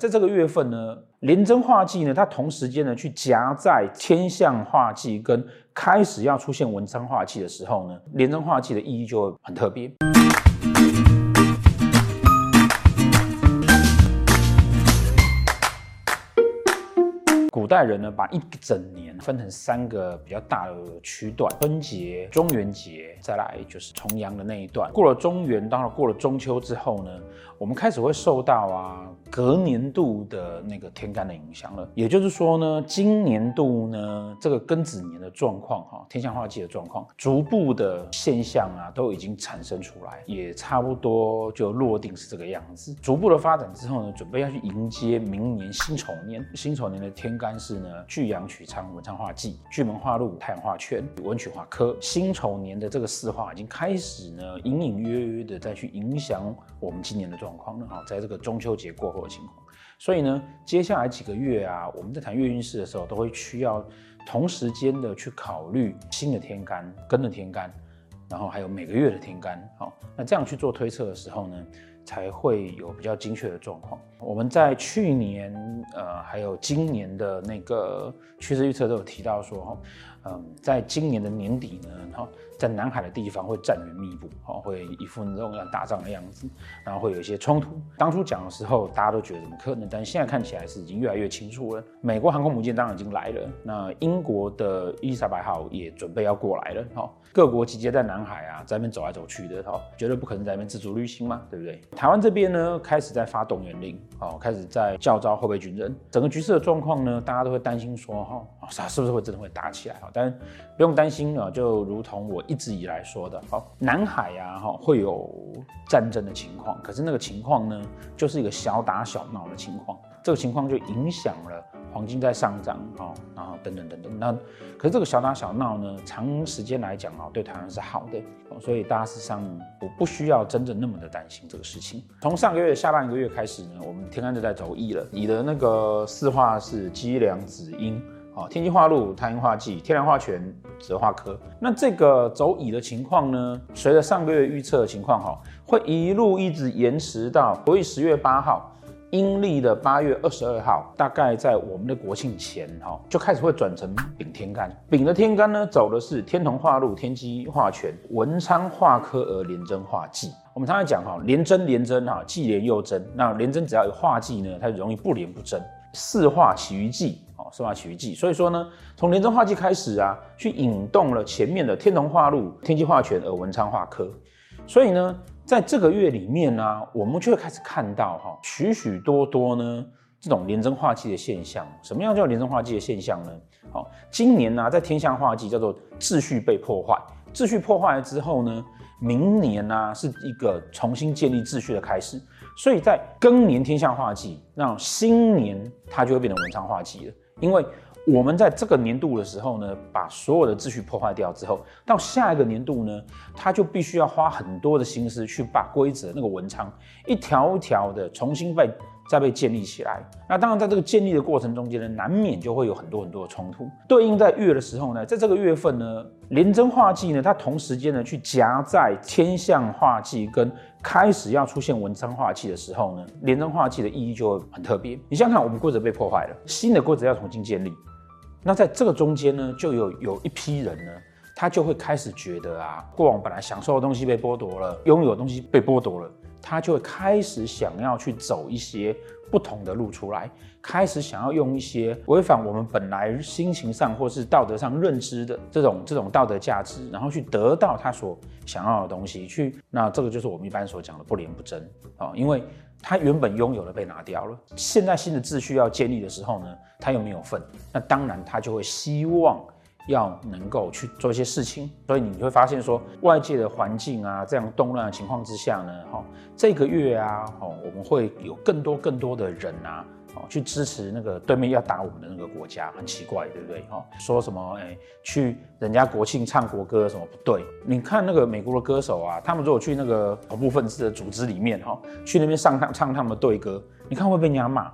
在这个月份呢，廉贞化忌呢，它同时间呢去夹在天象化忌跟开始要出现文昌化忌的时候呢，廉贞化忌的意义就会很特别。古代人呢，把一整年分成三个比较大的区段：春节、中元节，再来就是重阳的那一段。过了中元，当然过了中秋之后呢，我们开始会受到啊隔年度的那个天干的影响了。也就是说呢，今年度呢这个庚子年的状况哈，天象化忌的状况，逐步的现象啊都已经产生出来，也差不多就落定是这个样子。逐步的发展之后呢，准备要去迎接明年辛丑年。辛丑年的天干是呢巨阳曲仓文昌化忌，巨门化禄太阳化权，文曲化科。辛丑年的这个四化已经开始呢隐隐约约的再去影响我们今年的状况。状况呢？哈，在这个中秋节过后情况，所以呢，接下来几个月啊，我们在谈月运势的时候，都会需要同时间的去考虑新的天干、庚的天干，然后还有每个月的天干。好，那这样去做推测的时候呢，才会有比较精确的状况。我们在去年呃，还有今年的那个趋势预测都有提到说，嗯，在今年的年底呢，哈。在南海的地方会战云密布，哦，会一副那种要打仗的样子，然后会有一些冲突。当初讲的时候，大家都觉得怎么可能？但现在看起来是已经越来越清楚了。美国航空母舰当然已经来了，那英国的伊丽莎白号也准备要过来了，哈。各国集结在南海啊，在那边走来走去的，哈，绝对不可能在那边自主旅行嘛，对不对？台湾这边呢，开始在发动员令，哦，开始在教召后备军人。整个局势的状况呢，大家都会担心说，哈，啥是不是会真的会打起来？哈，但不用担心啊，就如同我。一直以来说的，好，南海呀，哈，会有战争的情况，可是那个情况呢，就是一个小打小闹的情况，这个情况就影响了黄金在上涨，啊，然后等等等等，那可是这个小打小闹呢，长时间来讲啊，对台湾是好的，所以大家事实上我不需要真正那么的担心这个事情。从上个月下半个月开始呢，我们天干就在走乙了，你的那个四化是机梁子阴。啊，天机化禄，太阴化忌，天梁化权，子化科。那这个走乙的情况呢？随着上个月预测的情况，哈，会一路一直延迟到国历十月八号，阴历的八月二十二号，大概在我们的国庆前，哈，就开始会转成丙天干。丙的天干呢，走的是天同化禄，天机化权，文昌化科而廉贞化忌。我们常常讲哈，廉贞廉贞哈，既廉又贞。那廉贞只要有化忌呢，它就容易不廉不贞。四化起于忌。四化起于忌，所以说呢，从廉贞化忌开始啊，去引动了前面的天龙化禄、天机化权而文昌化科，所以呢，在这个月里面呢、我们就会开始看到哈，许许多多呢这种廉贞化忌的现象。什么样叫廉贞化忌的现象呢？好，今年呢、在天象化忌叫做秩序被破坏，秩序破坏了之后呢，明年呢、是一个重新建立秩序的开始，所以在庚年天象化忌，那新年它就会变成文昌化忌了。因为我们在这个年度的时候呢，把所有的秩序破坏掉之后，到下一个年度呢，他就必须要花很多的心思去把规则那个文昌一条一条的重新被再被建立起来。那当然，在这个建立的过程中间呢，难免就会有很多很多的冲突。对应在月的时候呢，在这个月份呢，廉贞化忌呢，它同时间呢去夹在天相化忌跟开始要出现文昌化忌的时候呢，廉贞化忌的意义就会很特别。你想想看，我们规则被破坏了，新的规则要重新建立。那在这个中间呢，就有有一批人呢，他就会开始觉得啊，过往本来享受的东西被剥夺了，拥有的东西被剥夺了，他就会开始想要去走一些不同的路出来，开始想要用一些违反我们本来心情上或是道德上认知的这种这种道德价值，然后去得到他所想要的东西。去，那这个就是我们一般所讲的不廉不贞啊，因为。他原本拥有的被拿掉了，现在新的秩序要建立的时候呢，他又没有份，那当然他就会希望要能够去做一些事情，所以你会发现说，外界的环境啊，这样动乱的情况之下呢，哈，这个月啊，哦，我们会有更多更多的人啊。哦，去支持那个对面要打我们的那个国家，很奇怪，对不对？哈，说什么？哎，去人家国庆唱国歌什么不对？你看那个美国的歌手啊，他们如果去那个恐怖分子的组织里面，哈，去那边上唱唱他们的队歌，你看会被人家骂。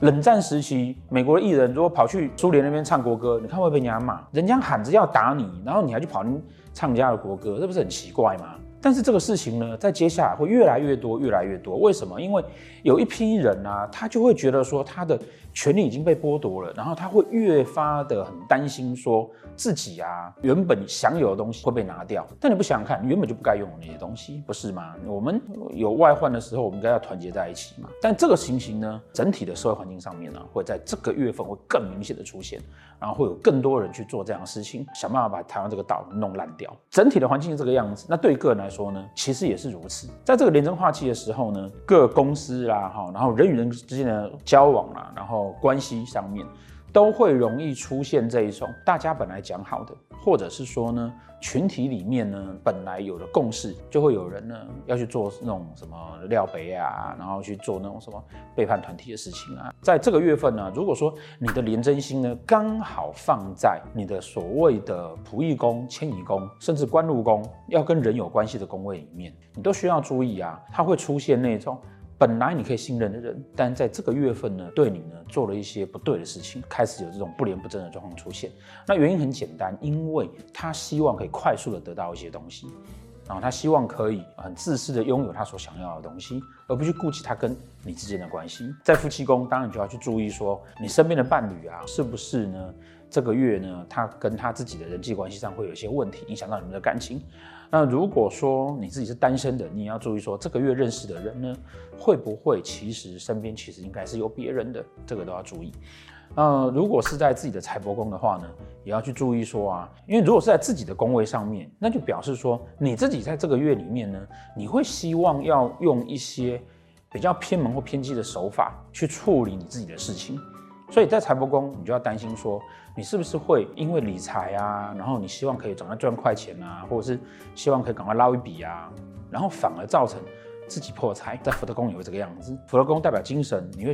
冷战时期，美国的艺人如果跑去苏联那边唱国歌，你看会被人家骂。人家喊着要打你，然后你还去跑去唱人家的国歌，这不是很奇怪吗？但是这个事情呢，在接下来会越来越多，越来越多。为什么？因为有一批人啊，他就会觉得说他的权利已经被剥夺了，然后他会越发的很担心，说自己啊原本享有的东西会被拿掉。但你不想想看，你原本就不该拥有那些东西，不是吗？我们有外患的时候，我们应该要团结在一起嘛。但这个情形呢，整体的社会环境上面呢，会在这个月份会更明显的出现，然后会有更多人去做这样的事情，想办法把台湾这个岛弄烂掉。整体的环境是这个样子，那对个人来说，呢，其实也是如此。在这个廉政化期的时候呢，各公司啦，哈，然后人与人之间的交往啦，然后关系上面，都会容易出现这一种大家本来讲好的。或者是说呢，群体里面呢，本来有的共识，就会有人呢要去做那种什么廖北啊，然后去做那种什么背叛团体的事情啊。在这个月份呢，如果说你的廉贞星呢刚好放在你的所谓的仆役宫、迁移宫，甚至官禄宫，要跟人有关系的宫位里面，你都需要注意啊，它会出现那种。本来你可以信任的人，但在这个月份呢，对你呢做了一些不对的事情，开始有这种不廉不正的状况出现。那原因很简单，因为他希望可以快速的得到一些东西，然后他希望可以很自私的拥有他所想要的东西，而不去顾及他跟你之间的关系。在夫妻宫，当然就要去注意说，你身边的伴侣啊，是不是呢？这个月呢，他跟他自己的人际关系上会有一些问题，影响到你们的感情。那如果说你自己是单身的，你要注意说，这个月认识的人呢，会不会其实身边其实应该是有别人的，这个都要注意。那如果是在自己的财帛宫的话呢，也要去注意说啊，因为如果是在自己的宫位上面，那就表示说你自己在这个月里面呢，你会希望要用一些比较偏门或偏激的手法去处理你自己的事情。所以在财帛宫，你就要担心说，你是不是会因为理财啊，然后你希望可以赶快赚快钱啊，或者是希望可以赶快捞一笔啊，然后反而造成自己破财。在福德宫也会这个样子，福德宫代表精神，你会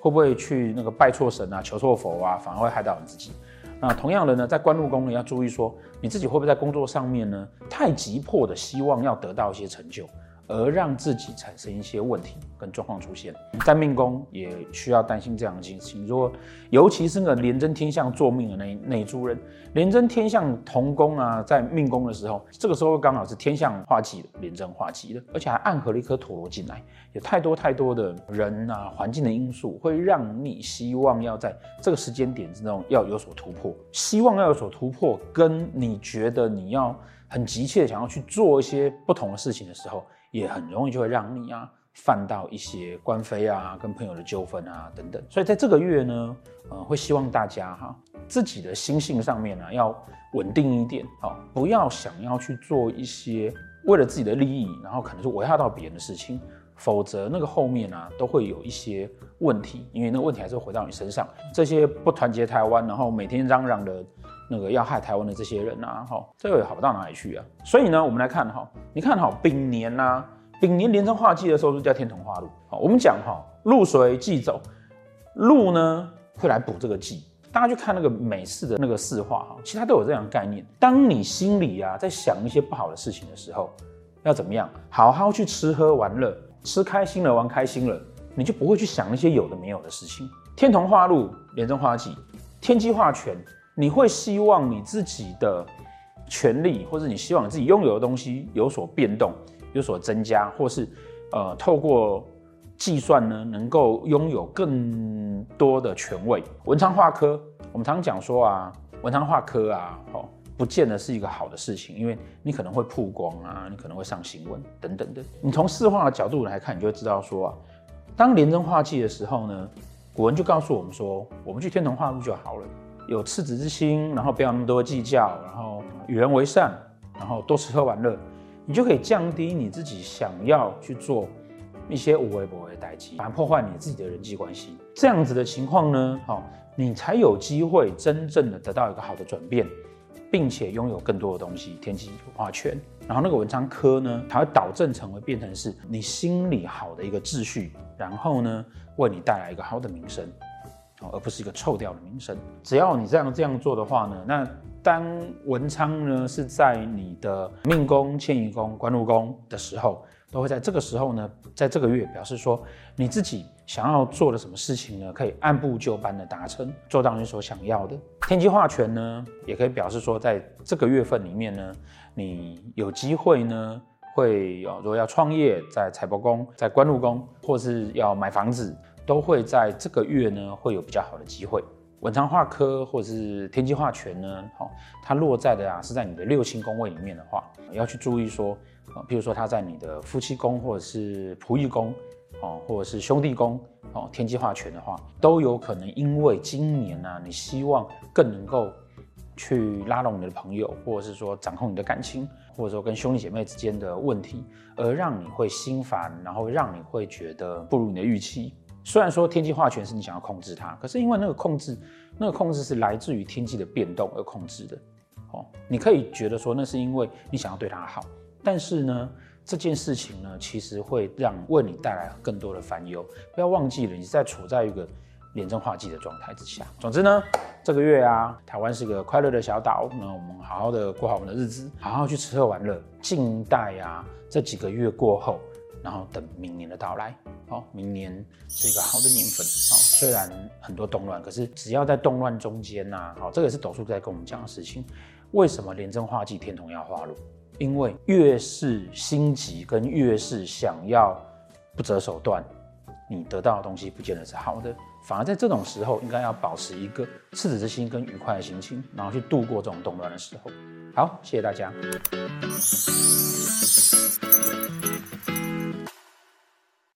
会不会去那个拜错神啊，求错佛啊，反而会害到你自己。那同样的呢，在官禄宫呢，要注意说，你自己会不会在工作上面呢，太急迫的希望要得到一些成就。而让自己产生一些问题跟状况出现，在命宫也需要担心这样的情。如果尤其是那个廉贞天相坐命的那那一组人，廉贞天相同宫啊，在命宫的时候，这个时候刚好是天相化忌的廉贞化忌的，而且还暗合了一颗陀罗进来，有太多太多的人啊、环境的因素，会让你希望要在这个时间点之中要有所突破，希望要有所突破，跟你觉得你要很急切想要去做一些不同的事情的时候。也很容易就会让你啊犯到一些官非啊、跟朋友的纠纷啊等等，所以在这个月呢，呃，会希望大家哈自己的心性上面呢要稳定一点，好，不要想要去做一些为了自己的利益，然后可能是危害到别人的事情，否则那个后面啊都会有一些问题，因为那个问题还是会回到你身上。这些不团结台湾，然后每天嚷嚷的那个要害台湾的这些人啊，哈，这个也好不到哪里去啊。所以呢，我们来看哈，你看哈，丙年呐、啊。丙年廉贞化忌的时候是叫天同化禄。好，我们讲哈，禄随忌走，禄呢会来补这个忌。大家去看那个美式的那个四化哈，其他都有这样的概念。当你心里啊在想一些不好的事情的时候，要怎么样？好好去吃喝玩乐，吃开心了，玩开心了，你就不会去想那些有的没有的事情。天同化禄，廉贞化忌，天机化权，你会希望你自己的权利，或者你希望你自己拥有的东西有所变动。有所增加，或是呃透过计算呢，能够拥有更多的权位。文昌化科，我们常常讲说啊，文昌化科啊，哦，不见得是一个好的事情，因为你可能会曝光啊，你可能会上新闻等等的。你从四化的角度来看，你就会知道说啊，当廉贞化忌的时候呢，古文就告诉我们说，我们去天同化禄就好了，有赤子之心，然后不要那么多计较，然后与人为善，然后多吃喝玩乐。你就可以降低你自己想要去做一些无为不为的代际，反而破坏你自己的人际关系。这样子的情况呢，好，你才有机会真正的得到一个好的转变，并且拥有更多的东西，天机化权。然后那个文昌科呢，才会导正成为变成是你心里好的一个秩序，然后呢，为你带来一个好的名声，而不是一个臭掉的名声。只要你这样这样做的话呢，那。当文昌呢是在你的命宫、迁移宫、官禄宫的时候，都会在这个时候呢，在这个月表示说，你自己想要做的什么事情呢，可以按部就班的达成，做到你所想要的。天机化权呢，也可以表示说，在这个月份里面呢，你有机会呢。会有，如果要创业，在财帛宫、在官禄宫，或是要买房子，都会在这个月呢会有比较好的机会。文昌化科或者是天机化权呢，好，它落在的啊是在你的六亲宫位里面的话，要去注意说，啊，譬如说它在你的夫妻宫或者是仆役宫，哦，或者是兄弟宫，哦，天机化权的话，都有可能因为今年呢，你希望更能够去拉拢你的朋友，或者是说掌控你的感情，或者说跟兄弟姐妹之间的问题，而让你会心烦，然后让你会觉得不如你的预期。虽然说天气化权是你想要控制它，可是因为那个控制，那个控制是来自于天气的变动而控制的。哦，你可以觉得说那是因为你想要对它好，但是呢，这件事情呢，其实会让为你带来更多的烦忧。不要忘记了，你在处在一个廉政化忌的状态之下。总之呢，这个月啊，台湾是个快乐的小岛，那我们好好的过好我们的日子，好好去吃喝玩乐，静待啊这几个月过后。然后等明年的到来，好，明年是一个好的年份啊。虽然很多动乱，可是只要在动乱中间呐，好，这个也是斗数在跟我们讲的事情。为什么廉贞化忌天同要化禄？因为越是心急跟越是想要不择手段，你得到的东西不见得是好的。反而在这种时候，应该要保持一个赤子之心跟愉快的心情，然后去度过这种动乱的时候。好，谢谢大家。